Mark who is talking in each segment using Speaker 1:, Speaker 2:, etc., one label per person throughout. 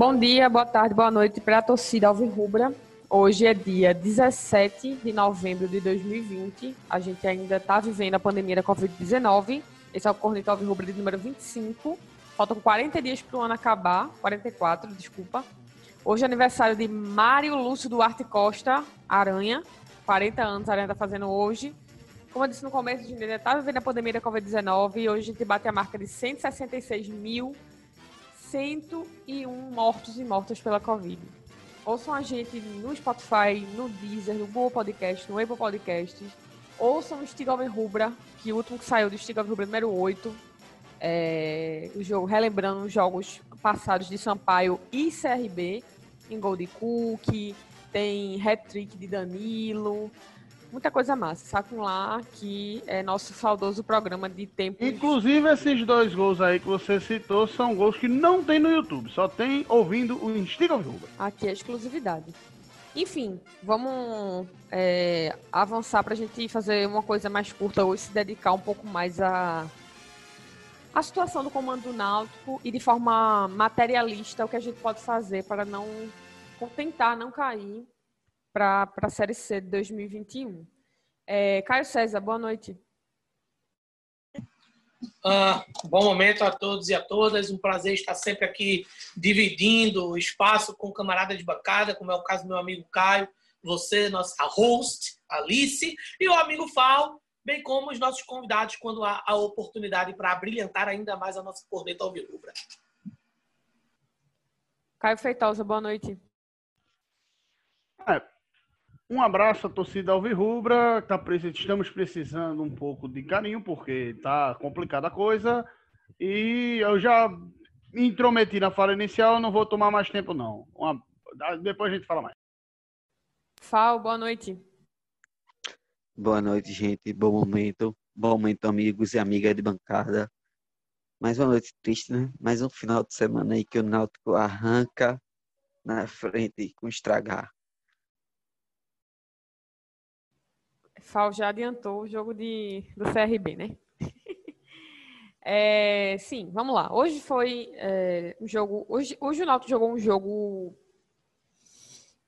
Speaker 1: Bom dia, boa tarde, boa noite para a torcida Alvirrubra. Hoje é dia 17 de novembro de 2020. A gente ainda está vivendo a pandemia da Covid-19. Esse é o Corneta Alvirrubra de número 25. Faltam 40 dias para o ano acabar. 44, desculpa. Hoje é aniversário de Mário Lúcio Duarte Costa, Aranha. 40 anos a Aranha está fazendo hoje. Como eu disse no começo, a gente ainda está vivendo a pandemia da Covid-19 e hoje a gente bate a marca de 166 mil 101 mortos e mortas pela Covid. Ouçam a gente no Spotify, no Deezer, no Google Podcast, no Apple Podcast. Ouçam o Stigover Rubra, que o último que saiu do Stigover Rubra número 8. É, o jogo, relembrando os jogos passados de Sampaio e CRB, em gol de Cook, tem hat-trick de Danilo, muita coisa massa. Sacam lá que é nosso saudoso programa de tempo.
Speaker 2: Inclusive, esses dois gols aí que você citou são gols que não tem no YouTube, só tem ouvindo o Instiga Rubra.
Speaker 1: Aqui é exclusividade. Enfim, vamos é, avançar para a gente fazer uma coisa mais curta hoje, se dedicar um pouco mais a a situação do comando do Náutico e de forma materialista o que a gente pode fazer para não tentar não cair para a Série C de 2021. É, Caio César, boa noite.
Speaker 3: Ah, bom momento a todos e a todas. Um prazer estar sempre aqui dividindo o espaço com camarada de bancada, como é o caso do meu amigo Caio, você, nossa host, Alice, e o amigo Fal, bem como os nossos convidados quando há a oportunidade para brilhantar ainda mais a nossa corneta alvirrubra.
Speaker 1: Caio Feitosa, boa noite.
Speaker 2: É, um abraço à torcida Alvirrubra. Tá, estamos precisando um pouco de carinho, porque tá complicada a coisa. E eu já me intrometi na fala inicial, não vou tomar mais tempo, não. Uma, depois a gente fala mais.
Speaker 1: Fal, boa noite.
Speaker 4: Boa noite, gente. Bom momento. Bom momento, amigos e amigas de bancada. Mais uma noite triste, né? Mais um final de semana aí que o Náutico arranca na frente com estragar.
Speaker 1: Fal já adiantou o jogo de, do CRB, né? é, sim, vamos lá. Hoje foi é, um jogo. Hoje, hoje o Náutico jogou um jogo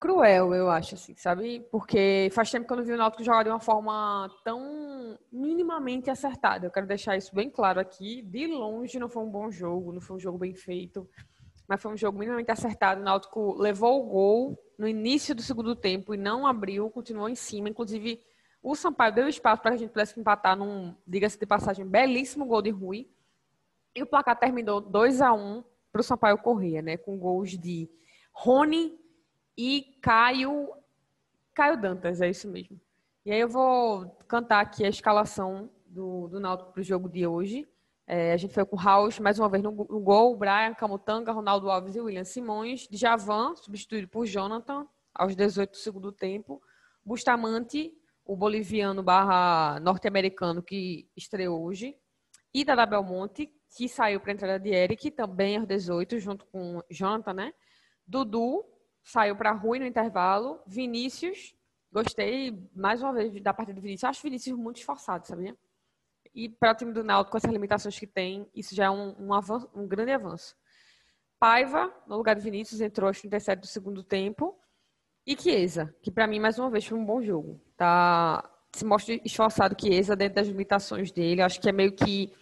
Speaker 1: cruel, eu acho, assim, sabe? Porque faz tempo que eu não vi o Náutico jogar de uma forma tão minimamente acertada. Eu quero deixar isso bem claro aqui. De longe não foi um bom jogo, não foi um jogo bem feito, mas foi um jogo minimamente acertado. O Náutico levou o gol no início do segundo tempo e não abriu, continuou em cima, inclusive o Sampaio deu espaço para que a gente pudesse empatar num, diga-se de passagem, belíssimo gol de Rui. E o placar terminou 2 a 1 para o Sampaio Corrêa, né? Com gols de Rony e Caio. Caio Dantas, é isso mesmo. E aí eu vou cantar aqui a escalação do, do Náutico para o jogo de hoje. É, a gente foi com o Raus, mais uma vez no, no gol, Brian, Camutanga, Ronaldo Alves e William Simões. Djavan, substituído por Jonathan, aos 18 do segundo tempo. Bustamante, o boliviano barra norte-americano que estreou hoje, e da Belmonte, que saiu para a entrada de Eric, também aos 18, junto com Jonathan, né? Dudu saiu para Rui no intervalo. Vinícius, gostei mais uma vez da partida do Vinícius. Acho Vinícius muito esforçado, sabia? E para o time do Náutico, com essas limitações que tem, isso já é um, um, avanço, um grande avanço. Paiva, no lugar de Vinícius, entrou aos 37 do segundo tempo. E Chiesa, que para mim, mais uma vez, foi um bom jogo. Tá, se mostra esforçado Chiesa dentro das limitações dele. Acho que é meio que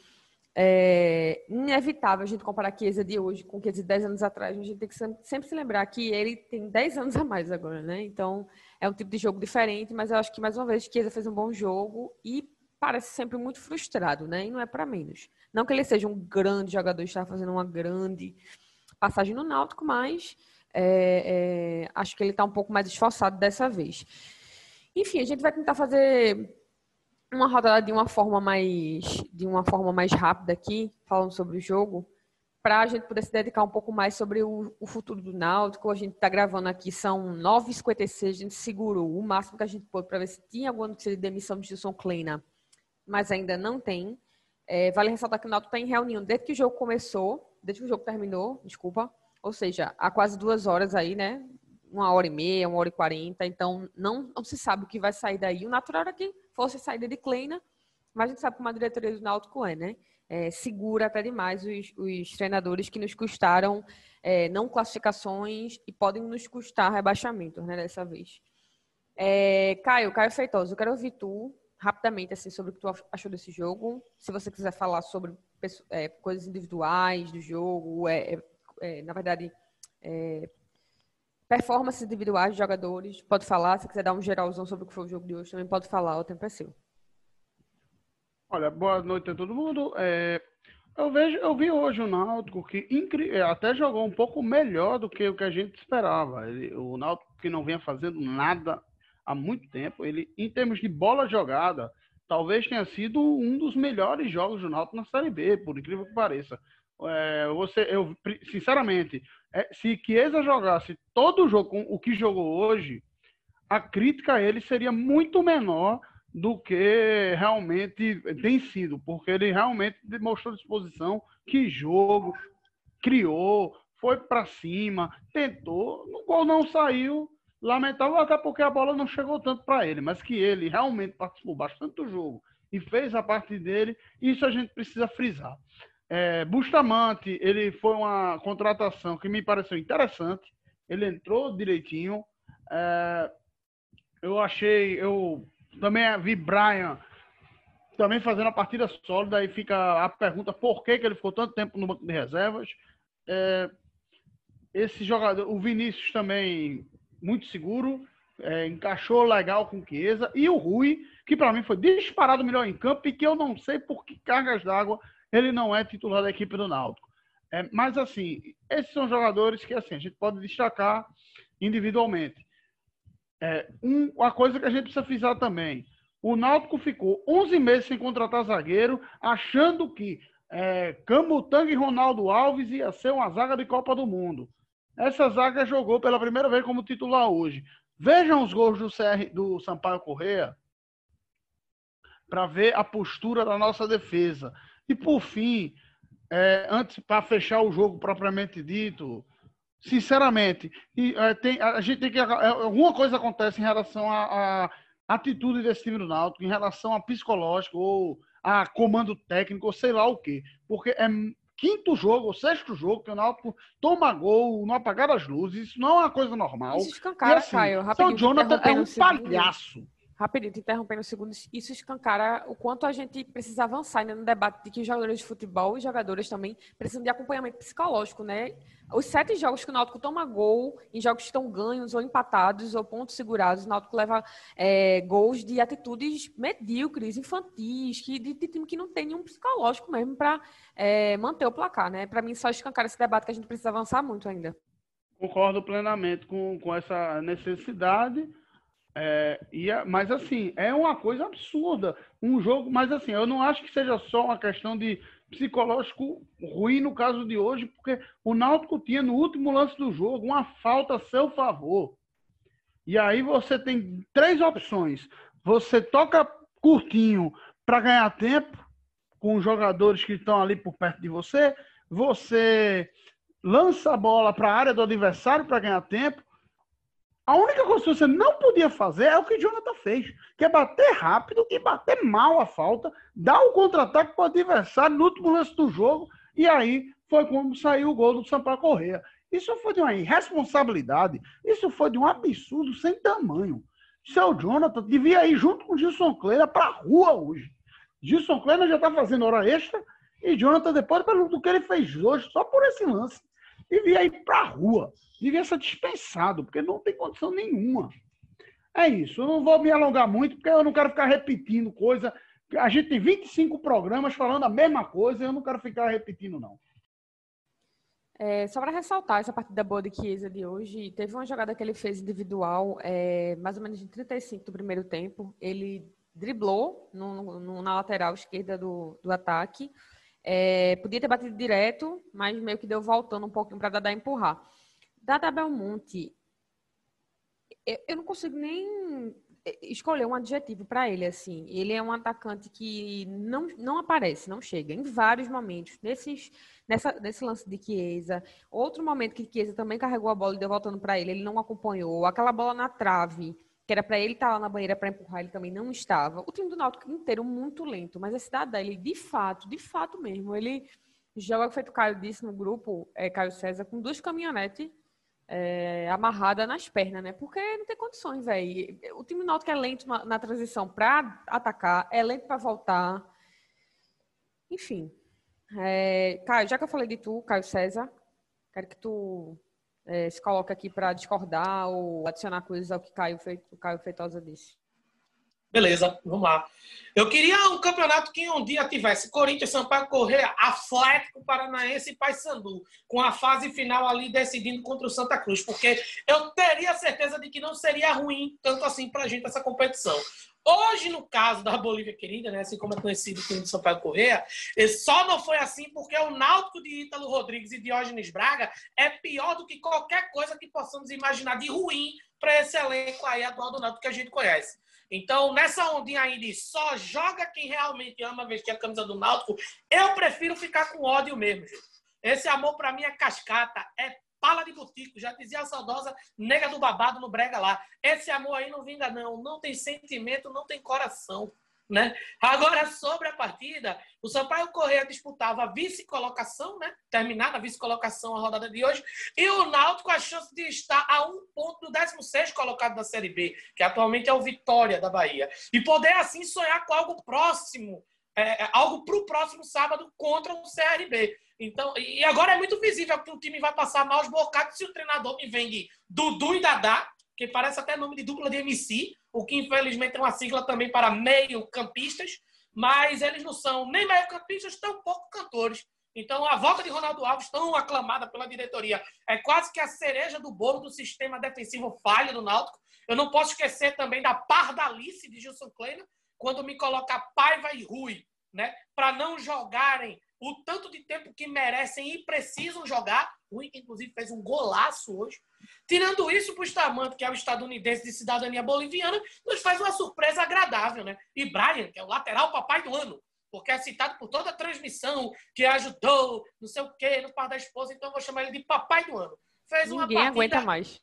Speaker 1: é, inevitável a gente comparar Chiesa de hoje com Chiesa de 10 anos atrás. A gente tem que sempre se lembrar que ele tem 10 anos a mais agora, né? Então, é um tipo de jogo diferente, mas eu acho que, mais uma vez, Chiesa fez um bom jogo e parece sempre muito frustrado, né? E não é para menos. Não que ele seja um grande jogador, está fazendo uma grande passagem no Náutico, mas é, é, acho que ele está um pouco mais esforçado dessa vez. Enfim, a gente vai tentar fazer uma rodada de uma forma mais de uma forma mais rápida aqui, falando sobre o jogo, para a gente poder se dedicar um pouco mais sobre o, o futuro do Náutico. A gente está gravando aqui, são 9h56, a gente segurou o máximo que a gente pôde para ver se tinha alguma notícia de demissão de Gilson Kleina, mas ainda não tem. É, vale ressaltar que o Náutico está em reunião desde que o jogo começou, desde que o jogo terminou, desculpa, ou seja, há quase duas horas aí, né? Uma hora e meia, uma hora e quarenta. Então, não, não se sabe o que vai sair daí. O natural era que fosse a saída de Kleina, mas a gente sabe como a diretoria do Náutico é, né? é, segura até demais os, os, treinadores que nos custaram é, não classificações e podem nos custar rebaixamentos, né, dessa vez. É, Caio, Caio Feitoso, eu quero ouvir tu rapidamente assim sobre o que tu achou desse jogo. Se você quiser falar sobre é, coisas individuais do jogo, é, é, é na verdade, é, performances individuais de jogadores, pode falar. Se quiser dar um geralzão sobre o que foi o jogo de hoje, também pode falar. O tempo é seu.
Speaker 2: Olha, boa noite a todo mundo. É, eu vejo, eu vi hoje o Náutico que incri... até jogou um pouco melhor do que o que a gente esperava. Ele, o Náutico que não vinha fazendo nada há muito tempo. Ele, em termos de bola jogada, talvez tenha sido um dos melhores jogos do Náutico na Série B, por incrível que pareça. É, você, eu, sinceramente, é, se Chiesa jogasse todo o jogo com o que jogou hoje, a crítica a ele seria muito menor do que realmente tem sido, porque ele realmente demonstrou disposição, que jogo, criou, foi para cima, tentou, o gol não saiu, Lamentável até porque a bola não chegou tanto para ele, mas que ele realmente participou bastante do jogo e fez a parte dele, isso a gente precisa frisar. É, Bustamante, ele foi uma contratação que me pareceu interessante, ele entrou direitinho. É, eu achei, eu também vi Brian também fazendo a partida sólida, aí fica a pergunta por que, que ele ficou tanto tempo no banco de reservas. É, esse jogador, o Vinícius também muito seguro, é, encaixou legal com o Chiesa. E o Rui, que para mim foi disparado melhor em campo e que eu não sei por que cargas d'água ele não é titular da equipe do Náutico. É, mas assim, esses são jogadores que assim, a gente pode destacar individualmente. É, um, uma coisa que a gente precisa frisar também. O Náutico ficou 11 meses sem contratar zagueiro, achando que é, Camutanga e Ronaldo Alves ia ser uma zaga de Copa do Mundo. Essa zaga jogou pela primeira vez como titular hoje. Vejam os gols do, CR, do Sampaio Correa para ver a postura da nossa defesa. E por fim, é, antes para fechar o jogo propriamente dito, sinceramente, e, é, tem, a gente tem que é, alguma coisa acontece em relação à atitude desse time do Náutico, em relação a psicológico ou a comando técnico, ou sei lá o quê, porque é quinto jogo, ou sexto jogo, que o Náutico toma gol no apagar das luzes. Isso não é uma coisa normal. Isso
Speaker 1: escancara, e, assim, Caio.
Speaker 2: Rapidinho, Jonathan é um palhaço.
Speaker 1: Rapidinho, te interrompendo um segundo. Isso escancara o quanto a gente precisa avançar ainda no debate de que os jogadores de futebol e jogadores também precisam de acompanhamento psicológico, né? Os sete jogos que o Náutico toma gol, em jogos que estão ganhos ou empatados ou pontos segurados, o Náutico leva é, gols de atitudes medíocres, infantis, que, de, de, time que não tem nenhum psicológico mesmo para é, manter o placar, né? Para mim, só escancara esse debate que a gente precisa avançar muito ainda.
Speaker 2: Concordo plenamente com, com essa necessidade. É, e, mas assim, é uma coisa absurda. Um jogo, mas assim, eu não acho que seja só uma questão de psicológico ruim no caso de hoje, porque o Náutico tinha no último lance do jogo uma falta a seu favor. E aí você tem três opções. Você toca curtinho para ganhar tempo com os jogadores que estão ali por perto de você, você lança a bola para a área do adversário para ganhar tempo, a única coisa que você não podia fazer é o que Jonathan fez, que é bater rápido e bater mal a falta, dar o um contra-ataque para o adversário no último lance do jogo, e aí foi como saiu o gol do Sampaio Correia. Isso foi de uma irresponsabilidade, isso foi de um absurdo sem tamanho. Seu Jonathan devia ir junto com o Gilson Kleina para a rua hoje. Gilson Kleina já está fazendo hora extra e Jonathan, depois do que ele fez hoje, só por esse lance, devia ir para a rua devia ser dispensado, porque não tem condição nenhuma. É isso. Eu não vou me alongar muito, porque eu não quero ficar repetindo coisa. A gente tem 25 programas falando a mesma coisa, eu não quero ficar repetindo, não.
Speaker 1: É, só para ressaltar essa partida boa de Chiesa de hoje, teve uma jogada que ele fez individual, é, mais ou menos em 35 do primeiro tempo. Ele driblou no, no, na lateral esquerda do, do ataque. É, podia ter batido direto, mas meio que deu voltando um pouquinho para dar empurrar. Dada Belmonte, eu não consigo nem escolher um adjetivo para ele assim. Ele é um atacante que não, não aparece, não chega em vários momentos. Nesses, nessa, nesse lance de Chiesa, outro momento que Chiesa também carregou a bola e deu voltando para ele, ele não acompanhou. Aquela bola na trave que era para ele estar tá lá na banheira para empurrar, ele também não estava. O time do Náutico inteiro muito lento, mas esse Dadá, ele de fato, de fato mesmo, ele joga feito o Caio disse no grupo, é, Caio César, com duas caminhonetes é, amarrada nas pernas, né? Porque não tem condições, velho. O time Náutico é lento na, na transição para atacar, é lento para voltar. Enfim. É, Caio, já que eu falei de tu, Caio César, quero que tu é, se coloque aqui para discordar ou adicionar coisas ao que Caio, o Caio Feitosa disse.
Speaker 3: Beleza, vamos lá. Eu queria um campeonato que um dia tivesse Corinthians, Sampaio Correia, Atlético Paranaense e Paysandu, com a fase final ali decidindo contra o Santa Cruz, porque eu teria certeza de que não seria ruim tanto assim para a gente essa competição. Hoje, no caso da Bolívia Querida, né, assim como é conhecido o de Sampaio Correia, só não foi assim porque o Náutico de Ítalo Rodrigues e Diógenes Braga é pior do que qualquer coisa que possamos imaginar de ruim para esse elenco aí atual do Náutico que a gente conhece. Então, nessa ondinha aí de só joga quem realmente ama vestir a camisa do Náutico, eu prefiro ficar com ódio mesmo. Esse amor para mim é cascata, é pala de butico. Já dizia a saudosa nega do babado no brega lá. Esse amor aí não vinga não, não tem sentimento, não tem coração. Né? Agora, sobre a partida, o Sampaio Correia disputava a vice-colocação, né? terminar na vice-colocação a rodada de hoje, e o Náutico a chance de estar a um ponto do 16 colocado da Série B, que atualmente é o Vitória da Bahia, e poder assim sonhar com algo próximo, é, é algo para o próximo sábado contra o CRB. Então, e agora é muito visível que o time vai passar maus bocados se o treinador me vende Dudu e Dadá, que parece até nome de dupla de MC, o que infelizmente é uma sigla também para meio-campistas, mas eles não são nem meio-campistas, tampouco cantores. Então, a volta de Ronaldo Alves, tão aclamada pela diretoria, é quase que a cereja do bolo do sistema defensivo falho do Náutico. Eu não posso esquecer também da pardalice de Gilson Kleina, quando me coloca Paiva e Rui, né, para não jogarem o tanto de tempo que merecem e precisam jogar. O Rui, inclusive, fez um golaço hoje. Tirando isso, para o Bustamante, que é o estadunidense de cidadania boliviana, nos faz uma surpresa agradável, né? E Brian, que é o lateral papai do ano, porque é citado por toda a transmissão, que ajudou, não sei o quê, no par da esposa, então eu vou chamar ele de papai do ano.
Speaker 1: Fez uma Ninguém partida... aguenta mais.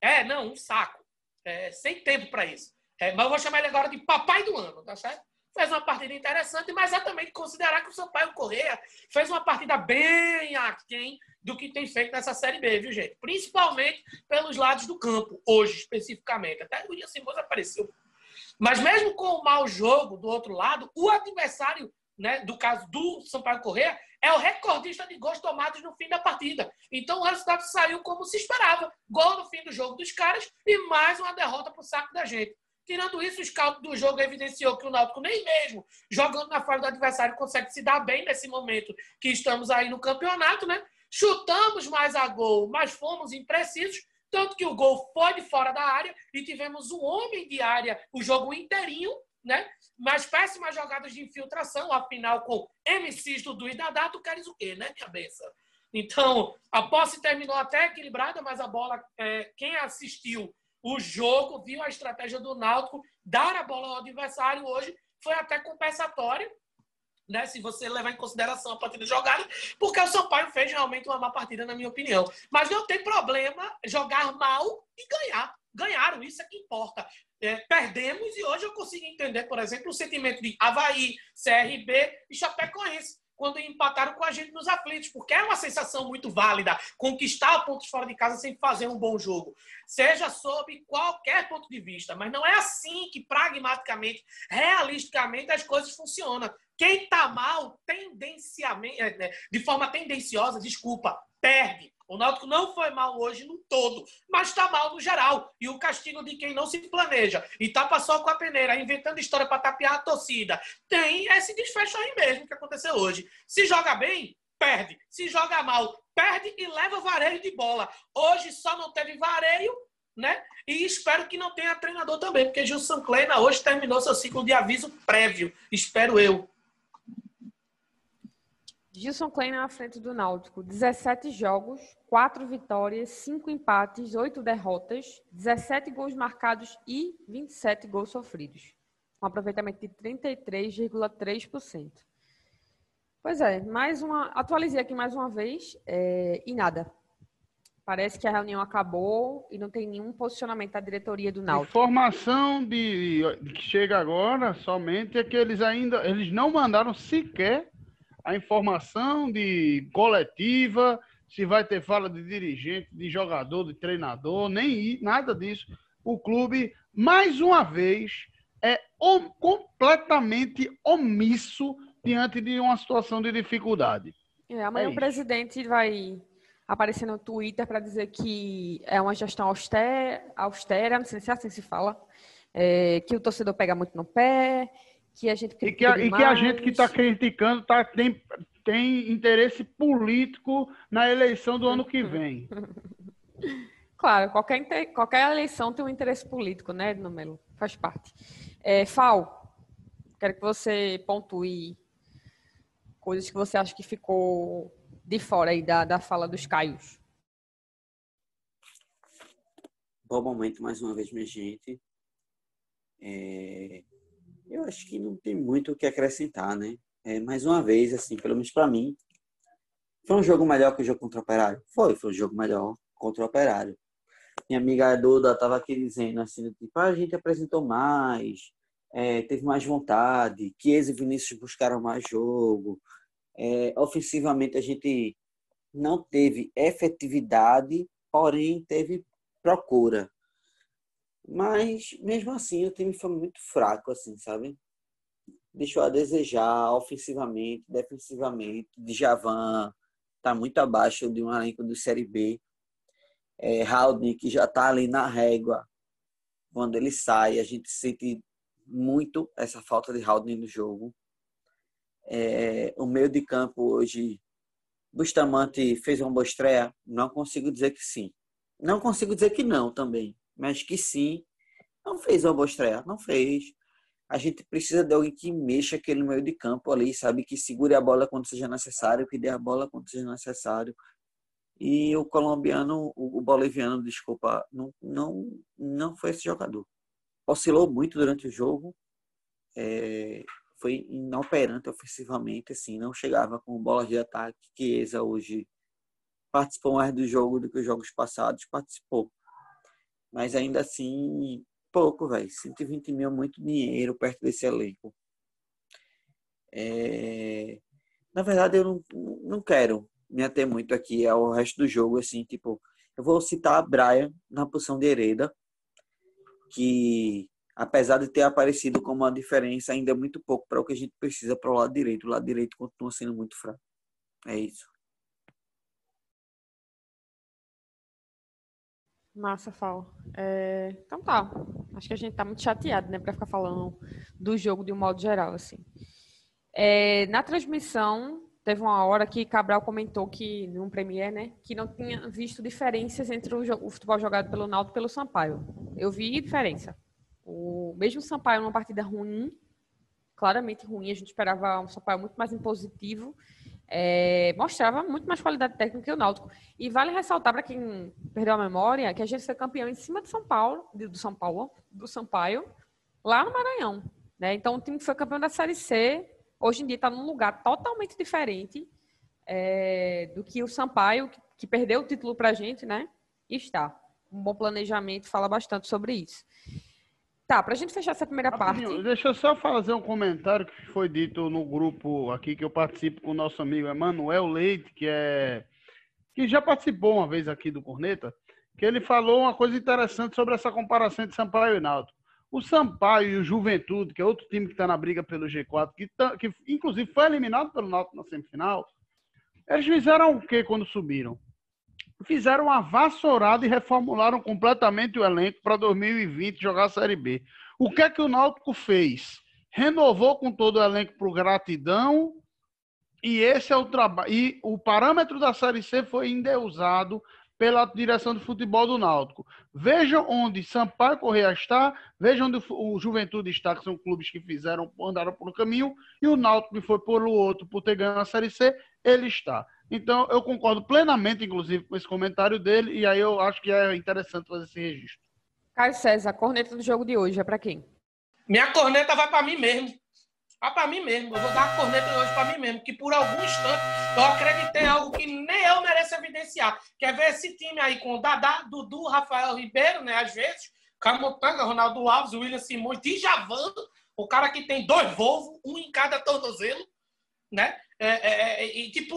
Speaker 3: É, não, um saco. É, sem tempo para isso. É, mas eu vou chamar ele agora de papai do ano, tá certo? Fez uma partida interessante, mas exatamente considerar que o Sampaio Correia fez uma partida bem aquém do que tem feito nessa Série B, viu, gente? Principalmente pelos lados do campo, hoje especificamente. Até o William Simões apareceu. Mas mesmo com o mau jogo do outro lado, o adversário, né, do caso do Sampaio Correia, é o recordista de gols tomados no fim da partida. Então o resultado saiu como se esperava. Gol no fim do jogo dos caras e mais uma derrota para o saco da gente. Tirando isso, o scout do jogo evidenciou que o Náutico nem mesmo jogando na fase do adversário consegue se dar bem nesse momento que estamos aí no campeonato, né? Chutamos mais a gol, mas fomos imprecisos, tanto que o gol foi de fora da área e tivemos um homem de área o jogo inteirinho, né? Mas péssimas jogadas de infiltração, afinal com MCs do e Dadá, tu queres o quê, né, benção? Então, a posse terminou até equilibrada, mas a bola, é, quem assistiu o jogo, viu a estratégia do Náutico dar a bola ao adversário hoje, foi até compensatório, né, se você levar em consideração a partida jogada, porque o Sampaio fez realmente uma má partida, na minha opinião. Mas não tem problema jogar mal e ganhar. Ganharam, isso é que importa. É, perdemos e hoje eu consigo entender, por exemplo, o sentimento de Havaí, CRB e Chapecoense quando empataram com a gente nos aflitos, porque é uma sensação muito válida conquistar pontos fora de casa sem fazer um bom jogo, seja sob qualquer ponto de vista, mas não é assim que pragmaticamente, realisticamente as coisas funcionam. Quem está mal, tendencialmente, é, né, de forma tendenciosa, desculpa, perde. O Náutico não foi mal hoje no todo, mas está mal no geral. E o castigo de quem não se planeja e tapa só com a peneira, inventando história para tapear a torcida, tem esse desfecho aí mesmo que aconteceu hoje. Se joga bem, perde. Se joga mal, perde e leva vareio de bola. Hoje só não teve vareio, né? E espero que não tenha treinador também, porque Gilson Kleina hoje terminou seu ciclo de aviso prévio, espero eu.
Speaker 1: Gilson Klein na frente do Náutico. 17 jogos, 4 vitórias, 5 empates, 8 derrotas, 17 gols marcados e 27 gols sofridos. Um aproveitamento de 33,3%. Pois é, mais uma. Atualizei aqui mais uma vez é, e nada. Parece que a reunião acabou e não tem nenhum posicionamento da diretoria do Náutico.
Speaker 2: Informação de, que chega agora somente é que eles ainda eles não mandaram sequer a informação de coletiva, se vai ter fala de dirigente, de jogador, de treinador, nem nada disso. O clube, mais uma vez, é completamente omisso diante de uma situação de dificuldade.
Speaker 1: É, amanhã é o presidente vai aparecer no Twitter para dizer que é uma gestão austera, austera não sei se é assim se fala, é, que o torcedor pega muito no pé, que a gente
Speaker 2: e que a, e que a gente que está criticando tá, tem, tem interesse político na eleição do ano que vem.
Speaker 1: Claro, qualquer, qualquer eleição tem um interesse político, né, Melo? Faz parte. É, Fal, quero que você pontue coisas que você acha que ficou de fora aí da, da fala dos Caios.
Speaker 4: Bom momento mais uma vez, minha gente. É... Eu acho que não tem muito o que acrescentar, né? É, mais uma vez, assim, pelo menos para mim, foi um jogo melhor que o jogo contra o Operário? Foi, foi um jogo melhor contra o Operário. Minha amiga Duda estava aqui dizendo assim, tipo, ah, a gente apresentou mais, é, teve mais vontade, Chiesa e Vinícius buscaram mais jogo, é, ofensivamente, a gente não teve efetividade, porém teve procura. Mas, mesmo assim, o time foi muito fraco, assim, sabe? Deixou a desejar ofensivamente, defensivamente. Djavan está muito abaixo de um elenco do Série B. É, Haldane, que já está ali na régua, quando ele sai, a gente sente muito essa falta de Haldane no jogo. É, o meio de campo hoje, Bustamante fez uma boa estreia? Não consigo dizer que sim. Não consigo dizer que não também, mas que sim. Não fez uma boa estreia, não fez. A gente precisa de alguém que mexa aquele meio de campo ali, sabe? Que segure a bola quando seja necessário, que dê a bola quando seja necessário. E o colombiano, o boliviano, desculpa, não, não, não foi esse jogador. Oscilou muito durante o jogo. É, foi inoperante ofensivamente, assim, não chegava com bolas de ataque. Chiesa hoje participou mais do jogo do que os jogos passados, participou. Mas ainda assim, pouco, velho. 120 mil é muito dinheiro perto desse elenco. É... Na verdade, eu não, não quero me ater muito aqui ao resto do jogo, assim, tipo, eu vou citar a Brian na posição de Hereda, que apesar de ter aparecido como uma diferença, ainda é muito pouco para o que a gente precisa para o lado direito. O lado direito continua sendo muito fraco. É isso.
Speaker 1: Massa, Fal. É... Então tá. Acho que a gente tá muito chateado, né, para ficar falando do jogo de um modo geral, assim. É... Na transmissão, teve uma hora que Cabral comentou que, num Premier, né, que não tinha visto diferenças entre o, o futebol jogado pelo Naldo e pelo Sampaio. Eu vi diferença. O mesmo Sampaio numa partida ruim, claramente ruim, a gente esperava um Sampaio muito mais impositivo, é, mostrava muito mais qualidade técnica que o Náutico. E vale ressaltar para quem perdeu a memória que a gente foi campeão em cima de São Paulo, do São Paulo, do Sampaio, lá no Maranhão. Né? Então o time que foi campeão da Série C hoje em dia está num lugar totalmente diferente é, do que o Sampaio, que, que perdeu o título para a gente, né? Está. Um bom planejamento fala bastante sobre isso. Tá, para a gente fechar essa primeira parte.
Speaker 2: Deixa eu só fazer um comentário que foi dito no grupo aqui que eu participo com o nosso amigo Emanuel Leite, que é que já participou uma vez aqui do Corneta, que ele falou uma coisa interessante sobre essa comparação entre Sampaio e Náutico. O Sampaio e o Juventude, que é outro time que está na briga pelo G4, que, tá, que inclusive foi eliminado pelo Náutico na semifinal, eles fizeram o que quando subiram? Fizeram uma vassourada e reformularam completamente o elenco para 2020 jogar a Série B. O que é que o Náutico fez? Renovou com todo o elenco para gratidão e esse é o trabalho. E o parâmetro da Série C foi endeusado pela direção de futebol do Náutico. Vejam onde Sampaio Correia está, vejam onde o Juventude está, que são clubes que fizeram, andaram por um caminho, e o Náutico que foi por outro por ter ganho a Série C, ele está. Então, eu concordo plenamente, inclusive, com esse comentário dele, e aí eu acho que é interessante fazer esse registro.
Speaker 1: Caio César, a corneta do jogo de hoje é para quem?
Speaker 3: Minha corneta vai para mim mesmo. Ah, para mim mesmo, eu vou dar a corneta hoje para mim mesmo, que por algum instante eu acreditei algo que nem eu mereço evidenciar. Quer ver esse time aí com o Dadá, Dudu, Rafael Ribeiro, né? Às vezes, Camutanga, Ronaldo Alves, William Simões, Djavan, o cara que tem dois Volvo, um em cada tornozelo, né? É, é, é, e, tipo,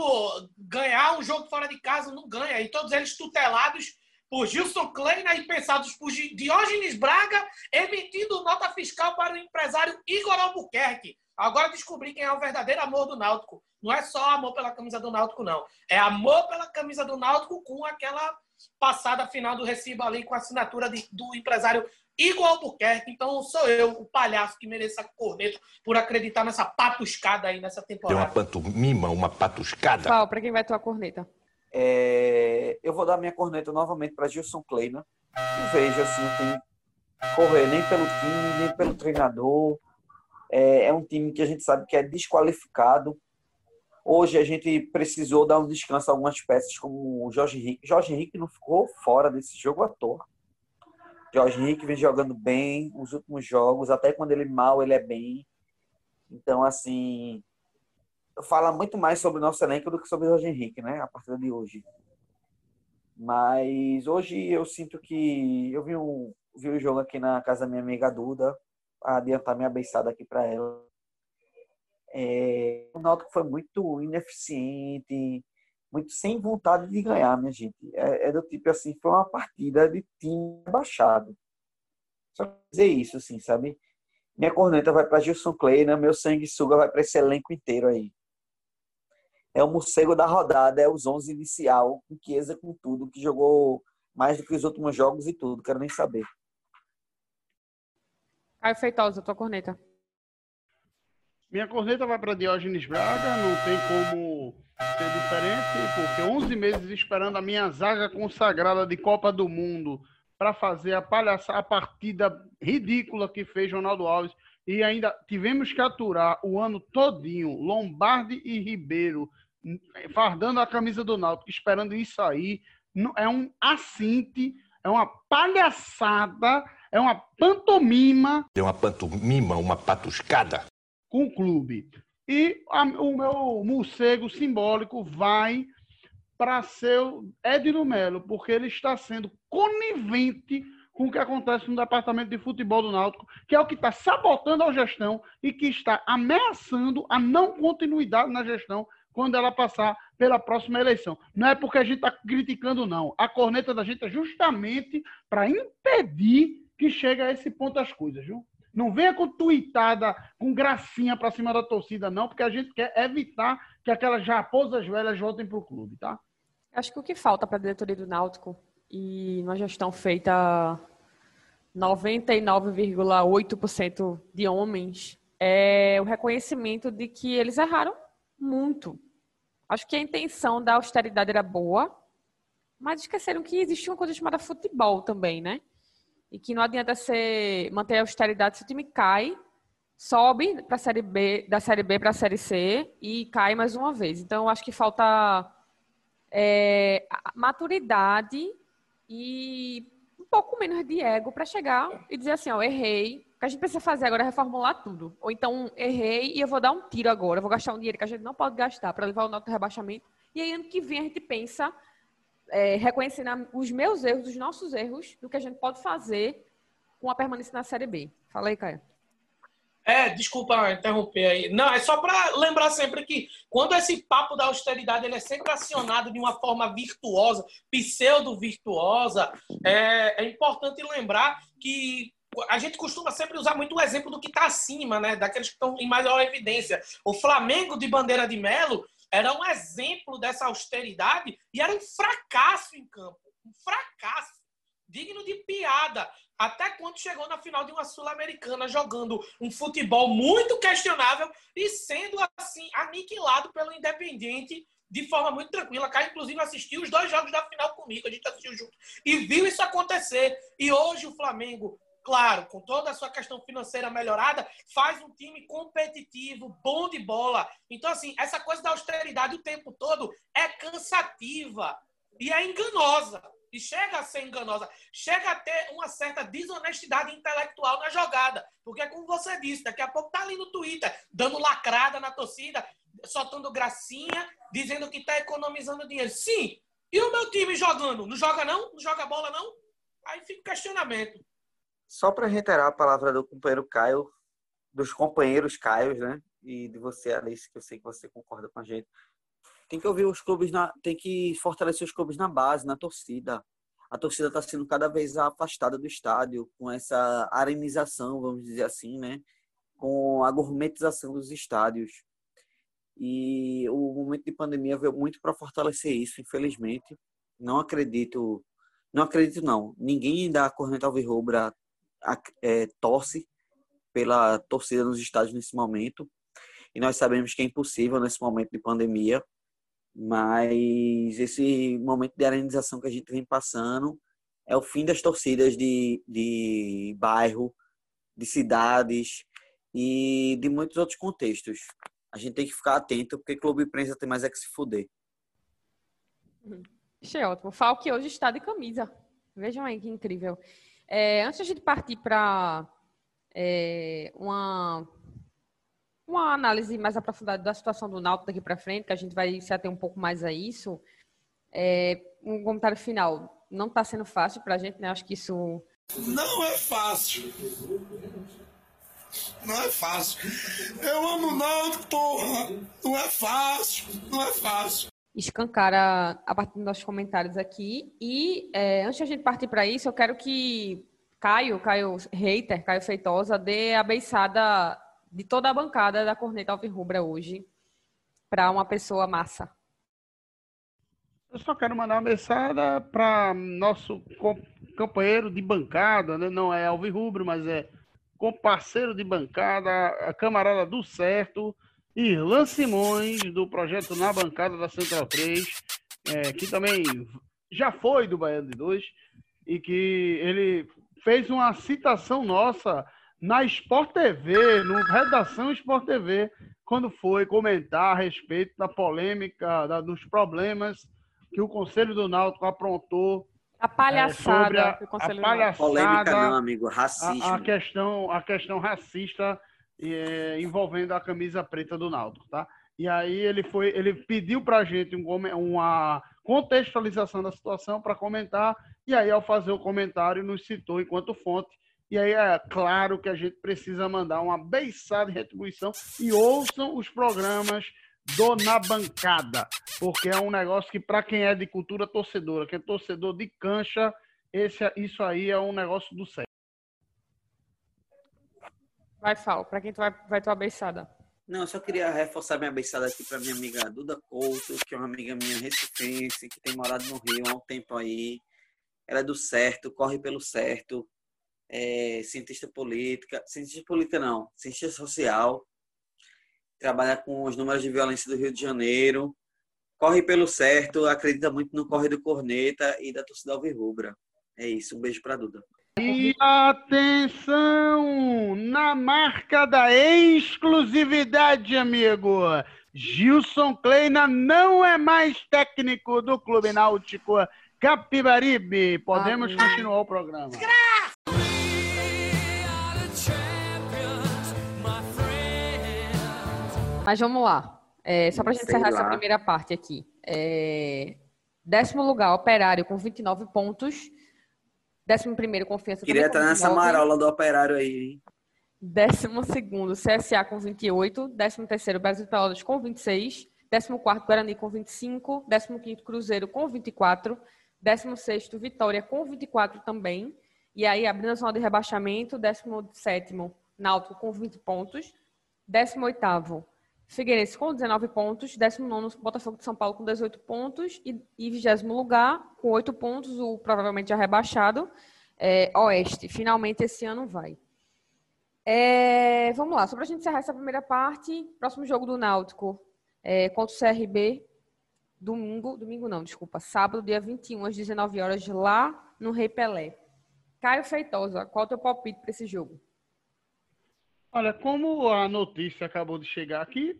Speaker 3: ganhar um jogo fora de casa não ganha. E todos eles tutelados por Gilson Kleina e pensados por Diógenes Braga, emitindo nota fiscal para o empresário Igor Albuquerque. Agora descobri quem é o verdadeiro amor do Náutico. Não é só amor pela camisa do Náutico, não. É amor pela camisa do Náutico com aquela passada final do recibo ali com a assinatura de, do empresário Igor Albuquerque. Então sou eu, o palhaço, que mereça corneta por acreditar nessa patuscada aí nessa temporada.
Speaker 5: Tem uma pantomima, uma patuscada.
Speaker 1: Qual? Para quem vai tua corneta?
Speaker 4: É, eu vou dar minha corneta novamente para Gilson Kleina. Não vejo assim, não tem correr nem pelo time, nem pelo treinador. É, é um time que a gente sabe que é desqualificado. Hoje a gente precisou dar um descanso a algumas peças, como o Jorge Henrique. Jorge Henrique não ficou fora desse jogo à toa. Jorge Henrique vem jogando bem os últimos jogos, até quando ele mal, ele é bem. Então, assim, fala muito mais sobre o nosso elenco do que sobre o Jorge Henrique, né? A partir de hoje. Mas hoje eu sinto que eu vi, um, vi o jogo aqui na casa da minha amiga Duda, adiantar minha beiçada aqui para ela. É, o Náutico foi muito ineficiente, muito sem vontade de ganhar, minha gente. É, é do tipo assim, foi uma partida de time baixado. Só dizer isso, assim, sabe? Minha corneta vai para Gilson Kleina, meu sangue suga vai para esse elenco inteiro aí. É o morcego da rodada, é os 11 inicial, com Chiesa com tudo, que jogou mais do que os últimos jogos e tudo, quero nem saber.
Speaker 1: Caio Feitosa, tua corneta.
Speaker 2: Minha corneta vai para Diógenes Braga, não tem como ser diferente, porque 11 meses esperando a minha zaga consagrada de Copa do Mundo para fazer a palhaçada, a partida ridícula que fez Ronaldo Alves e ainda tivemos que aturar o ano todinho Lombardi e Ribeiro fardando a camisa do Náutico, esperando isso aí, é um assinte, é uma palhaçada é uma pantomima.
Speaker 5: É uma pantomima, uma patuscada.
Speaker 2: Com o clube. E a, o meu morcego simbólico vai para seu Edno Melo, porque ele está sendo conivente com o que acontece no departamento de futebol do Náutico, que é o que está sabotando a gestão e que está ameaçando a não continuidade na gestão quando ela passar pela próxima eleição. Não é porque a gente está criticando, não. A corneta da gente é justamente para impedir que chega a esse ponto as coisas, viu? Não venha com tuitada, com gracinha para cima da torcida, não, porque a gente quer evitar que aquelas raposas velhas voltem para o clube, tá?
Speaker 1: Acho que o que falta para a diretoria do Náutico e uma gestão feita 99,8% de homens é o reconhecimento de que eles erraram muito. Acho que a intenção da austeridade era boa, mas esqueceram que existia uma coisa chamada futebol também, né? E que não adianta ser manter a austeridade se o time cai, sobe para série B, da série B para a série C e cai mais uma vez. Então, acho que falta é, maturidade e um pouco menos de ego para chegar e dizer assim, ó, errei. O que a gente precisa fazer agora é reformular tudo. Ou então, errei e eu vou dar um tiro agora. Eu vou gastar um dinheiro que a gente não pode gastar para levar o nosso rebaixamento. E aí, ano que vem, a gente pensa é, reconhecendo os meus erros, os nossos erros, do que a gente pode fazer com a permanência na Série B. Fala aí, Caio.
Speaker 3: É, desculpa interromper aí. Não, é só para lembrar sempre que quando esse papo da austeridade ele é sempre acionado de uma forma virtuosa, pseudo-virtuosa, é, é importante lembrar que a gente costuma sempre usar muito o exemplo do que está acima, né? Daqueles que estão em maior evidência. O Flamengo de Bandeira de Melo era um exemplo dessa austeridade e era um fracasso em campo. Um fracasso. Digno de piada. Até quando chegou na final de uma Sul-Americana jogando um futebol muito questionável e sendo assim aniquilado pelo Independiente de forma muito tranquila. Caio, inclusive, assistiu os dois jogos da final comigo, a gente assistiu junto e viu isso acontecer. E hoje o Flamengo claro, com toda a sua questão financeira melhorada, faz um time competitivo, bom de bola. Então, assim, essa coisa da austeridade o tempo todo é cansativa e é enganosa. e chega a ser enganosa, chega a ter uma certa desonestidade intelectual na jogada. Porque, como você disse, daqui a pouco tá ali no Twitter, dando lacrada na torcida, soltando gracinha, dizendo que tá economizando dinheiro. Sim, e o meu time jogando? Não joga não? Não joga bola não? Aí fica o questionamento.
Speaker 4: Só para reiterar a palavra do companheiro Caio, dos companheiros Caio, né? E de você, Alice, que eu sei que você concorda com a gente. Tem que ouvir os clubes, na, tem que fortalecer os clubes na base, na torcida. A torcida está sendo cada vez afastada do estádio com essa arenização, vamos dizer assim, né? Com a gourmetização dos estádios. E o momento de pandemia veio muito para fortalecer isso, infelizmente. Não acredito, não acredito não. Ninguém da Corneta Alvirrubra é, torce pela torcida nos estádios nesse momento. E nós sabemos que é impossível nesse momento de pandemia. Mas esse momento de arenização que a gente vem passando é o fim das torcidas de, de bairro, de cidades e de muitos outros contextos a gente tem que ficar atento, porque clube imprensa tem mais é que se fuder.
Speaker 1: Achei ótimo. Falque hoje está de camisa. Vejam aí que incrível. É, antes de partir para é, uma, uma análise mais aprofundada da situação do Náutico daqui para frente, que a gente vai se ater um pouco mais a isso, é, um comentário final. Não está sendo fácil para a gente, né? Acho que isso...
Speaker 6: Não é fácil. Não é fácil. Eu amo o Náutico, porra. Não é fácil. Não é fácil.
Speaker 1: Escancara a partir dos nossos comentários aqui. E é, antes de a gente partir para isso, eu quero que Caio, Caio Reiter, Caio Feitosa, dê a beiçada de toda a bancada da Corneta Alvirrubra hoje para uma pessoa massa.
Speaker 2: Eu só quero mandar uma mensagem para nosso companheiro de bancada, né? não é Alvirrubro, mas é com parceiro de bancada, a camarada do certo, Irlan Simões, do projeto Na Bancada da Central 3, é, que também já foi do Baiano de Dois, e que ele fez uma citação nossa na Sport TV, no Redação Sport TV, quando foi comentar a respeito da polêmica, da, dos problemas que o Conselho do Náutico aprontou
Speaker 1: a palhaçada. É, a,
Speaker 2: a palhaçada. Polêmica
Speaker 4: não, amigo. Racismo.
Speaker 2: A, a questão, a questão racista é, envolvendo a camisa preta do Náutico, tá? E aí ele foi, ele pediu para a gente um, uma contextualização da situação para comentar. E aí ao fazer o comentário nos citou enquanto fonte. E aí é claro que a gente precisa mandar uma beiçada de retribuição e ouçam os programas do Na Bancada, porque é um negócio que, para quem é de cultura torcedora, que é torcedor de cancha, esse, isso aí é um negócio do céu.
Speaker 1: Vai, Fal, para quem tu vai, vai tua beiçada?
Speaker 4: Não, eu só queria reforçar minha beiçada aqui para minha amiga Duda Couto, que é uma amiga minha recifense, que tem morado no Rio há um tempo aí. Ela é do certo, corre pelo certo, é cientista política, cientista política não, cientista social, trabalha com os números de violência do Rio de Janeiro, corre pelo certo, acredita muito no corre do Corneta e da torcida Alvirrubra. É isso, um beijo para Duda.
Speaker 2: E atenção! Na marca da exclusividade, amigo! Gilson Kleina não é mais técnico do Clube Náutico Capibaribe. Podemos Amém. continuar o programa.
Speaker 1: Mas vamos lá. É, só para a gente encerrar lá. essa primeira parte aqui. É, décimo lugar, Operário com 29 pontos. Décimo primeiro, Confiança
Speaker 4: Queria estar nessa marola do Operário aí, hein?
Speaker 1: Décimo segundo, CSA com 28. Décimo terceiro, Brasil de Pelotas com 26. Décimo quarto, Guarani com 25. Décimo quinto, Cruzeiro com 24. Décimo sexto, Vitória com 24 também. E aí, abrindo a zona de rebaixamento, décimo sétimo, Náutico com 20 pontos. Décimo oitavo, Figueirense com 19 pontos, 19 Botafogo de São Paulo com 18 pontos e, e 20 lugar com 8 pontos, o provavelmente já rebaixado, é, Oeste. Finalmente esse ano vai. É, vamos lá, só para a gente encerrar essa primeira parte, próximo jogo do Náutico é, contra o CRB, domingo, domingo não, desculpa, sábado, dia 21, às 19 horas, lá no Rei Pelé. Caio Feitosa, qual é o teu palpite para esse jogo?
Speaker 2: Olha, como a notícia acabou de chegar aqui,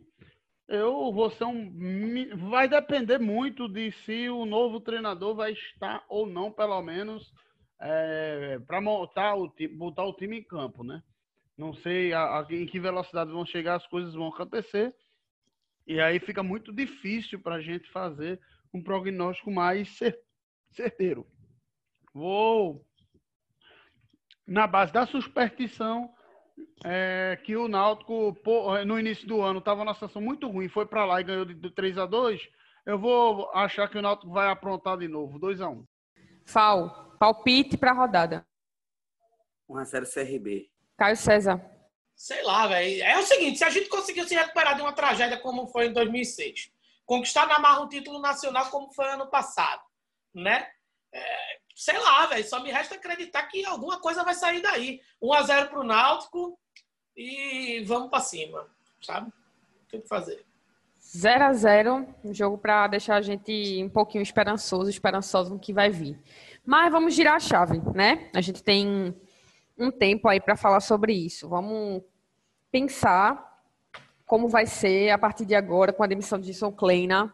Speaker 2: Eu vou ser um. Vai depender muito de se o novo treinador vai estar ou não, pelo menos, é, para montar o time, botar o time em campo, né? Não sei a, a, em que velocidade vão chegar, as coisas vão acontecer. E aí fica muito difícil para a gente fazer um prognóstico mais certeiro. Vou na base da superstição é, que o Náutico no início do ano estava numa situação muito ruim, foi para lá e ganhou de 3 a 2 eu vou achar que o Náutico vai aprontar de novo, 2 a 1
Speaker 1: Fal, palpite para a rodada.
Speaker 4: 1x0 CRB.
Speaker 1: Caio César.
Speaker 3: Sei lá, velho. É o seguinte, se a gente conseguiu se recuperar de uma tragédia como foi em 2006, conquistar na marra um título nacional como foi ano passado, né? É, sei lá, velho. Só me resta acreditar que alguma coisa vai sair daí. 1x0 pro Náutico e vamos para cima, sabe? Tem que fazer.
Speaker 1: 0 a 0 um jogo para deixar a gente um pouquinho esperançoso, esperançoso no que vai vir. Mas vamos girar a chave, né? A gente tem um tempo aí para falar sobre isso. Vamos pensar como vai ser a partir de agora com a demissão de Jason Kleina.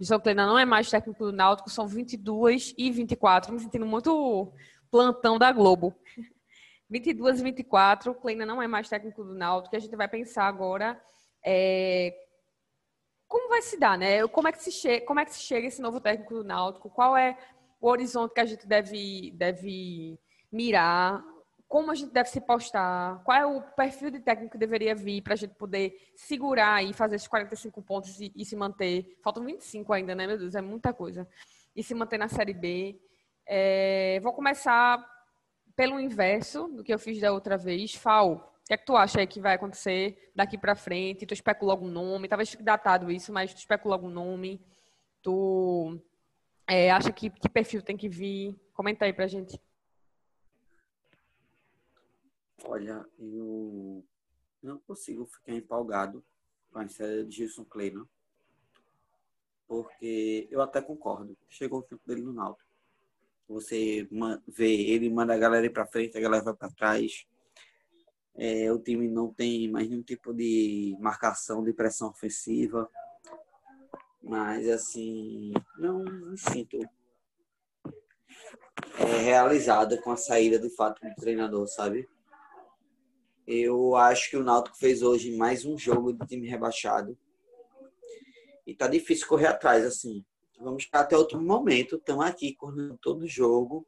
Speaker 1: Jason Kleina não é mais técnico do Náutico, são 22 e 24, me sentindo muito plantão da Globo. 22 e 24, Kleina não é mais técnico do Náutico, a gente vai pensar agora é, como vai se dar, né? Como é que se chega, como é que se chega esse novo técnico do Náutico? Qual é o horizonte que a gente deve deve mirar? Como a gente deve se postar? Qual é o perfil de técnico que deveria vir para a gente poder segurar e fazer esses 45 pontos e, e, se manter? Faltam 25 ainda, né, meu Deus? É muita coisa. E se manter na Série B. É, vou começar pelo inverso do que eu fiz da outra vez. Fal, que é que tu acha aí que vai acontecer daqui para frente? Tu especula algum nome? Talvez fique datado isso, mas tu especula algum nome? Tu é, acha que, que perfil tem que vir? Comenta aí pra gente.
Speaker 4: Olha, eu não consigo ficar empolgado com a série de Gilson Kleina, porque eu até concordo. Chegou o tempo dele no Náutico. Você vê ele manda a galera ir para frente, a galera vai para trás. É, o time não tem mais nenhum tipo de marcação de pressão ofensiva. Mas, assim, não me sinto é, realizada com a saída de fato do treinador, sabe? Eu acho que o Náutico fez hoje mais um jogo de time rebaixado. E tá difícil correr atrás, assim. Vamos ficar até outro momento. Estamos aqui correndo todo jogo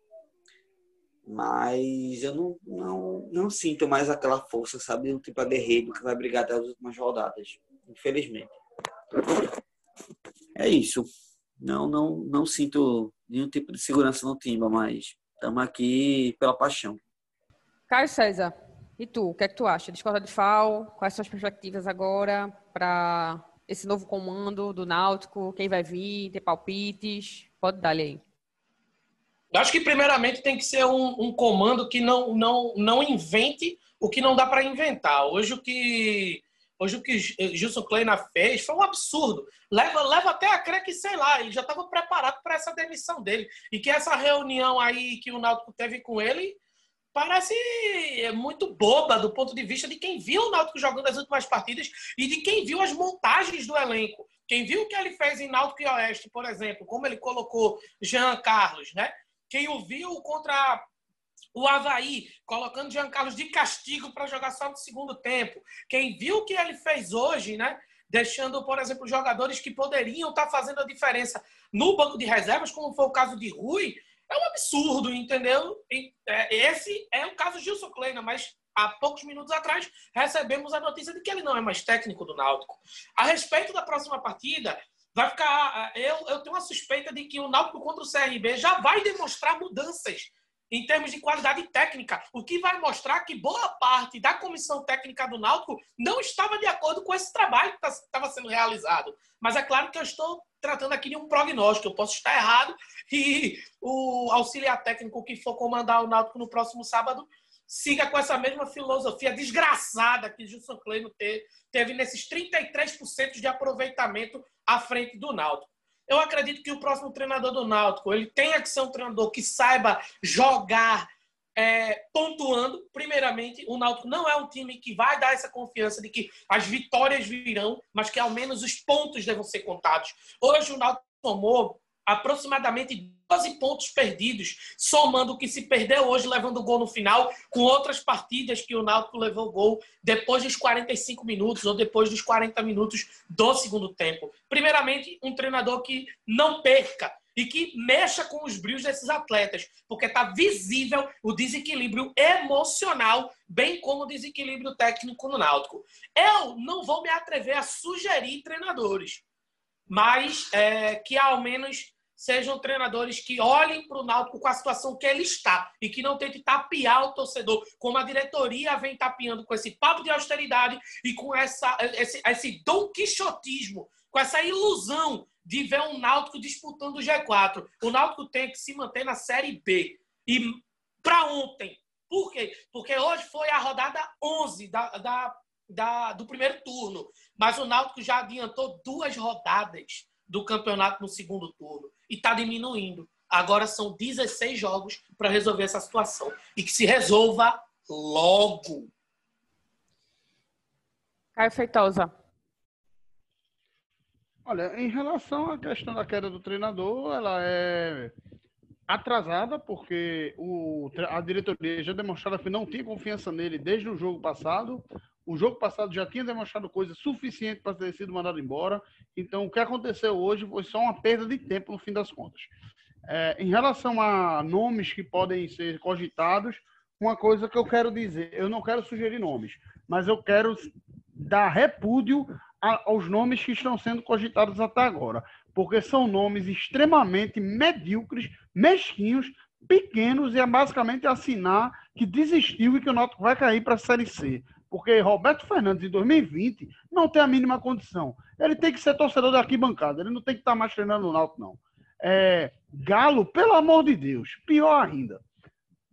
Speaker 4: mas eu não, não, não sinto mais aquela força, sabe? Um tipo aguerrido que vai brigar até as últimas rodadas, infelizmente. É isso. Não, não, não sinto nenhum tipo de segurança no time, mas estamos aqui pela paixão.
Speaker 1: Caio César, e tu? O que é que tu acha? Discorda de FAO? Quais são as perspectivas agora para esse novo comando do Náutico? Quem vai vir? Ter palpites? Pode dar aí.
Speaker 3: Eu acho que, primeiramente, tem que ser um, um comando que não, não, não invente o que não dá para inventar. Hoje, o que Hoje o que Gilson Kleina fez foi um absurdo. Leva, leva até a crer que, sei lá, ele já estava preparado para essa demissão dele. E que essa reunião aí que o Náutico teve com ele parece muito boba do ponto de vista de quem viu o Náutico jogando as últimas partidas e de quem viu as montagens do elenco. Quem viu o que ele fez em Náutico e Oeste, por exemplo, como ele colocou Jean Carlos, né? Quem o viu contra o Havaí, colocando Jean Carlos de castigo para jogar só no segundo tempo. Quem viu o que ele fez hoje, né? Deixando, por exemplo, jogadores que poderiam estar tá fazendo a diferença no banco de reservas, como foi o caso de Rui, é um absurdo, entendeu? É, esse é o caso de Gilson Kleina, mas há poucos minutos atrás recebemos a notícia de que ele não é mais técnico do Náutico. A respeito da próxima partida, vai ficar. Eu, eu tenho uma suspeita de que o Náutico contra o CRB já vai demonstrar mudanças em termos de qualidade técnica, o que vai mostrar que boa parte da comissão técnica do Náutico não estava de acordo com esse trabalho que tá, estava sendo realizado. Mas é claro que eu estou tratando aqui de um prognóstico, eu posso estar errado e o auxiliar técnico que for comandar o Náutico no próximo sábado siga com essa mesma filosofia desgraçada que Gilson Kleino teve nesses 33% de aproveitamento à frente do Náutico. Eu acredito que o próximo treinador do Náutico ele tenha que ser um treinador que saiba jogar é, pontuando. Primeiramente, o Náutico não é um time que vai dar essa confiança de que as vitórias virão, mas que ao menos os pontos devam ser contados. Hoje o Náutico tomou aproximadamente 12 pontos perdidos, somando o que se perdeu hoje, levando gol no final, com outras partidas que o Náutico levou gol depois dos 45 minutos ou depois dos 40 minutos do segundo tempo. Primeiramente, um treinador que não perca e que mexa com os brilhos desses atletas, porque está visível o desequilíbrio emocional, bem como o desequilíbrio técnico no Náutico. Eu não vou me atrever a sugerir treinadores, mas é, que ao menos sejam treinadores que olhem para o Náutico com a situação que ele está e que não tente tapear o torcedor, como a diretoria vem tapeando com esse papo de austeridade e com essa, esse, esse dom quixotismo, com essa ilusão de ver um Náutico disputando o G4. O Náutico tem que se manter na Série B. E para ontem. Por quê? Porque hoje foi a rodada 11 da, da, da, do primeiro turno. Mas o Náutico já adiantou duas rodadas do campeonato no segundo turno e está diminuindo. Agora são 16 jogos para resolver essa situação. E que se resolva logo.
Speaker 1: Caio Feitosa.
Speaker 2: Olha, em relação à questão da queda do treinador, ela é atrasada, porque o, a diretoria já demonstrou que não tinha confiança nele desde o jogo passado. O jogo passado já tinha demonstrado coisa suficiente para ter sido mandado embora. Então, o que aconteceu hoje foi só uma perda de tempo no fim das contas. É, em relação a nomes que podem ser cogitados, uma coisa que eu quero dizer, eu não quero sugerir nomes, mas eu quero dar repúdio aos nomes que estão sendo cogitados até agora, porque são nomes extremamente medíocres, mesquinhos, pequenos e é basicamente assinar que desistiu e que o Náutico vai cair para a Série C. Porque Roberto Fernandes, em 2020, não tem a mínima condição. Ele tem que ser torcedor da arquibancada. Ele não tem que estar mais treinando no Náutico, não. É, Galo, pelo amor de Deus. Pior ainda.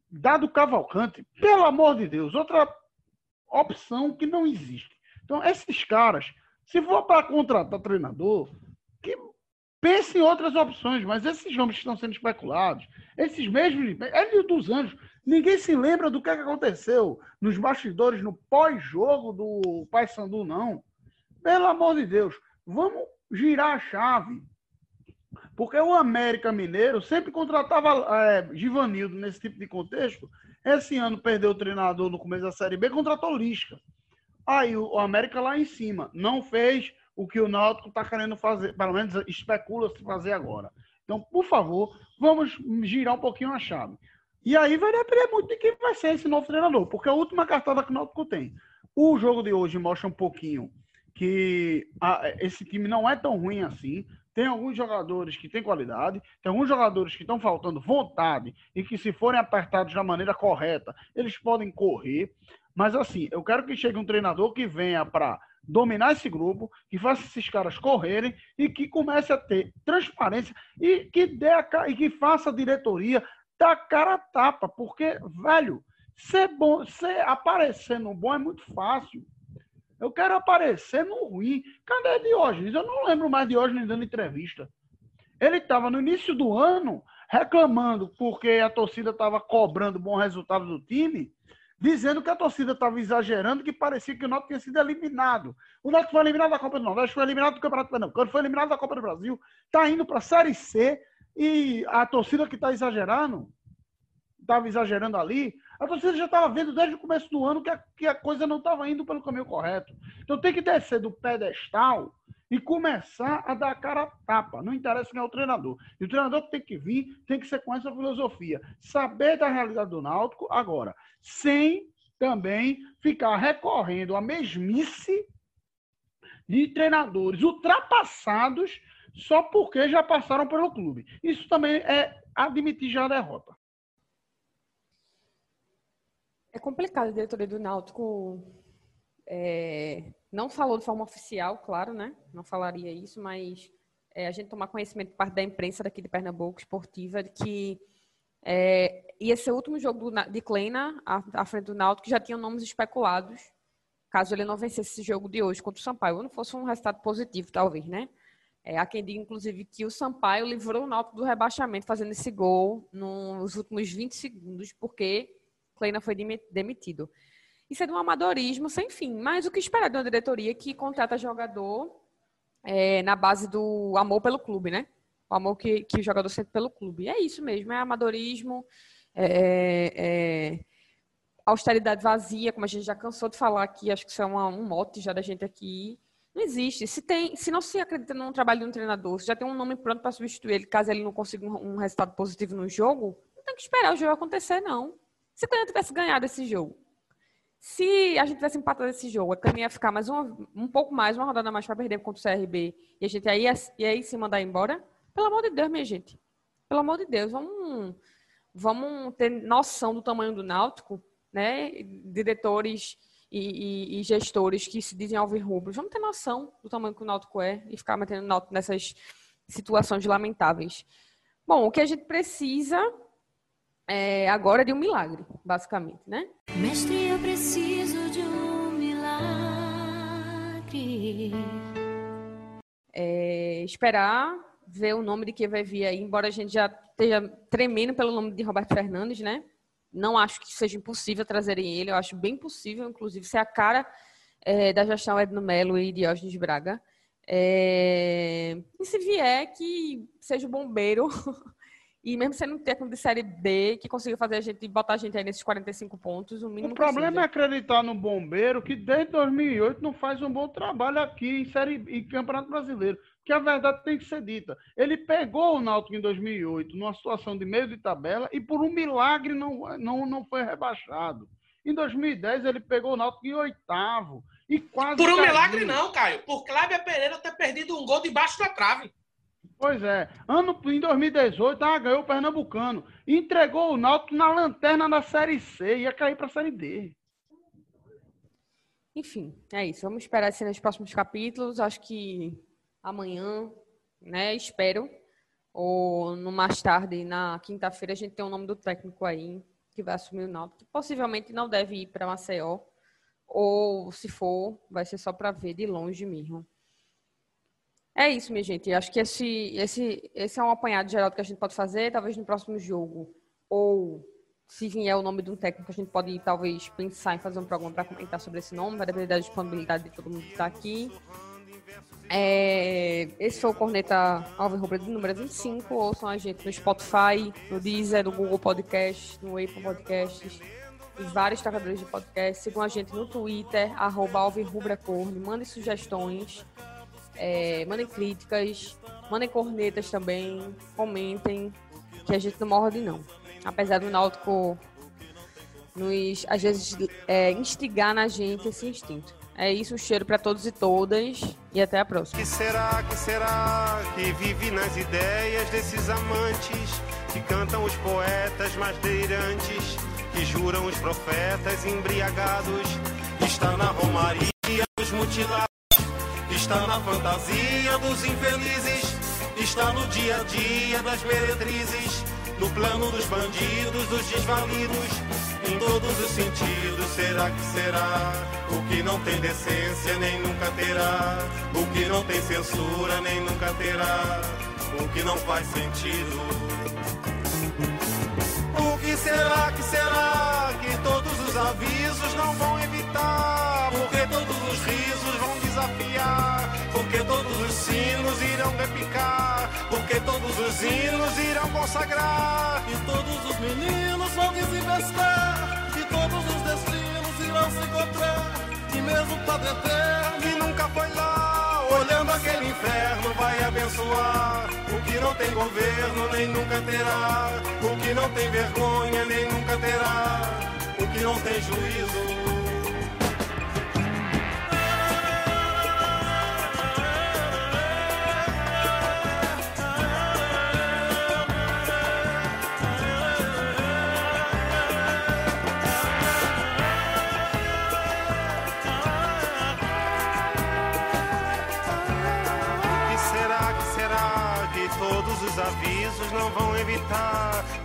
Speaker 2: Dado Cavalcante, pelo amor de Deus. Outra opção que não existe. Então, esses caras, se for para contratar treinador, que pense em outras opções. Mas esses nomes que estão sendo especulados, esses mesmos... Hélio dos Anjos Ninguém se lembra do que, é que aconteceu nos bastidores, no pós-jogo do Paysandu, não. Pelo amor de Deus, vamos girar a chave. Porque o América Mineiro sempre contratava é, Givanildo nesse tipo de contexto. Esse ano perdeu o treinador no começo da Série B, contratou Lisca. Aí o América lá em cima não fez o que o Náutico está querendo fazer, pelo menos especula-se fazer agora. Então, por favor, vamos girar um pouquinho a chave. E aí vai depender muito de quem vai ser esse novo treinador, porque a última cartada que o Náutico tem. O jogo de hoje mostra um pouquinho que a, esse time não é tão ruim assim. Tem alguns jogadores que têm qualidade, tem alguns jogadores que estão faltando vontade e que, se forem apertados da maneira correta, eles podem correr. Mas, assim, eu quero que chegue um treinador que venha para dominar esse grupo, que faça esses caras correrem e que comece a ter transparência e que, dê a, e que faça a diretoria da cara a tapa, porque, velho, ser bom, ser aparecer no bom é muito fácil. Eu quero aparecer no ruim. Cadê Diógenes? Eu não lembro mais Diógenes dando entrevista. Ele estava no início do ano reclamando porque a torcida estava cobrando bom resultado do time, dizendo que a torcida estava exagerando, que parecia que o Náutico tinha sido eliminado. O Náutico foi eliminado da Copa do Nordeste, foi eliminado do Campeonato Pernambucano, foi eliminado da Copa do Brasil, está indo para a Série C, e a torcida que está exagerando, estava exagerando ali, a torcida já estava vendo desde o começo do ano que a, que a coisa não estava indo pelo caminho correto. Então tem que descer do pedestal e começar a dar a cara a tapa. Não interessa quem é o treinador. E o treinador que tem que vir tem que ser com essa filosofia. Saber da realidade do Náutico agora, sem também ficar recorrendo à mesmice de treinadores ultrapassados só porque já passaram pelo clube. Isso também é admitir já a derrota.
Speaker 1: É complicado diretoria do Náutico. É, não falou de forma oficial, claro, né? Não falaria isso, mas é, a gente tomar conhecimento por parte da imprensa daqui de Pernambuco, esportiva, de que é, ia ser o último jogo do, de Kleina à, à frente do Náutico, que já tinham nomes especulados, caso ele não vencesse esse jogo de hoje contra o Sampaio. Ou não fosse um resultado positivo, talvez, né? É, há quem diga, inclusive, que o Sampaio livrou o Náutico do rebaixamento fazendo esse gol nos últimos 20 segundos, porque Kleina foi demitido. Isso é de um amadorismo sem fim. Mas o que esperar de uma diretoria que contrata jogador é, na base do amor pelo clube, né? O amor que, que o jogador sente pelo clube. É isso mesmo, é amadorismo, é, é, austeridade vazia, como a gente já cansou de falar aqui, acho que isso é uma, um mote já da gente aqui. Não existe. Se, tem, se não se acredita num trabalho de um treinador, se já tem um nome pronto para substituir ele, caso ele não consiga um, um, resultado positivo no jogo, não tem que esperar o jogo acontecer, não. Se o Cana tivesse ganhado esse jogo, se a gente tivesse empatado esse jogo, a Cana ia ficar mais uma, um pouco mais, uma rodada mais para perder contra o CRB, e a gente ia, ia aí se mandar embora, pelo amor de Deus, minha gente. Pelo amor de Deus, vamos, vamos ter noção do tamanho do Náutico, né? Diretores e, e, e, gestores que se dizem alvirrubros, vamos ter noção do tamanho que o Náutico é e ficar mantendo o Náutico nessas situações lamentáveis. Bom, o que a gente precisa é agora de um milagre, basicamente, né?
Speaker 7: Mestre, eu preciso de um milagre.
Speaker 1: É, esperar ver o nome de quem vai vir aí, embora a gente já esteja tremendo pelo nome de Roberto Fernandes, né? Não acho que seja impossível trazerem ele, eu acho bem possível, inclusive, ser a cara é, da gestão Edno Melo e Diógenes Braga. É... E se vier, que seja o bombeiro, e mesmo sendo um técnico de Série B, que consiga fazer a gente, botar a gente aí nesses 45 pontos, o mínimo
Speaker 2: O problema
Speaker 1: possível.
Speaker 2: é acreditar no bombeiro, que desde 2008 não faz um bom trabalho aqui em Série em Campeonato Brasileiro que a verdade tem que ser dita. Ele pegou o Náutico em 2008 numa situação de meio de tabela e por um milagre não, não, não foi rebaixado. Em 2010 ele pegou o Náutico em oitavo e quase
Speaker 3: Por um
Speaker 2: caiu.
Speaker 3: milagre não, Caio. Por Cláudia Pereira ter perdido um gol debaixo da trave.
Speaker 2: Pois é. Ano, em 2018, ah, ganhou o Pernambucano. Entregou o Náutico na lanterna da Série C. Ia cair para a Série D.
Speaker 1: Enfim, é isso. Vamos esperar assim nos próximos capítulos. Acho que amanhã, né? Espero. Ou no mais tarde, na quinta-feira, a gente tem o nome do técnico aí que vai assumir o Náutico. Possivelmente não deve ir para Maceió. Ou, se for, vai ser só para ver de longe mesmo. É isso, minha gente. Acho que esse, esse, esse é um apanhado geral que a gente pode fazer, talvez no próximo jogo. Ou, se vier o nome de um técnico, a gente pode talvez pensar em fazer um programa para comentar sobre esse nome. Vai depender da disponibilidade de todo mundo que está aqui. É, esse foi o Corneta Alves Rubra de número 25. Ouçam a gente no Spotify, no Deezer, no Google Podcast, no Apple Podcasts e vários tocadores de podcast. Sigam a gente no Twitter, arroba Corne. Mandem sugestões, é, mandem críticas, mandem cornetas também, comentem, que a gente não morde não. Apesar do Náutico nos, às vezes, é, instigar na gente esse instinto. É isso, um cheiro para todos e todas e até a próxima.
Speaker 8: Que será, que será que vive nas ideias desses amantes que cantam os poetas mais delirantes, que juram os profetas embriagados? Está na romaria dos mutilados, está na fantasia dos infelizes, está no dia a dia das meretrizes, no plano dos bandidos, dos desvalidos em todos os sentidos. Será que será? O que não tem decência nem nunca terá. O que não tem censura nem nunca terá. O que não faz sentido. O que será que será que todos os avisos não vão evitar? Porque todos os risos repicar. Porque todos os hinos irão consagrar. E todos os meninos vão desinvestir. E todos os destinos irão se encontrar. E mesmo o Padre Eterno, que nunca foi lá, olhando aquele inferno, vai abençoar. O que não tem governo, nem nunca terá. O que não tem vergonha, nem nunca terá. O que não tem juízo. Avisos não vão evitar,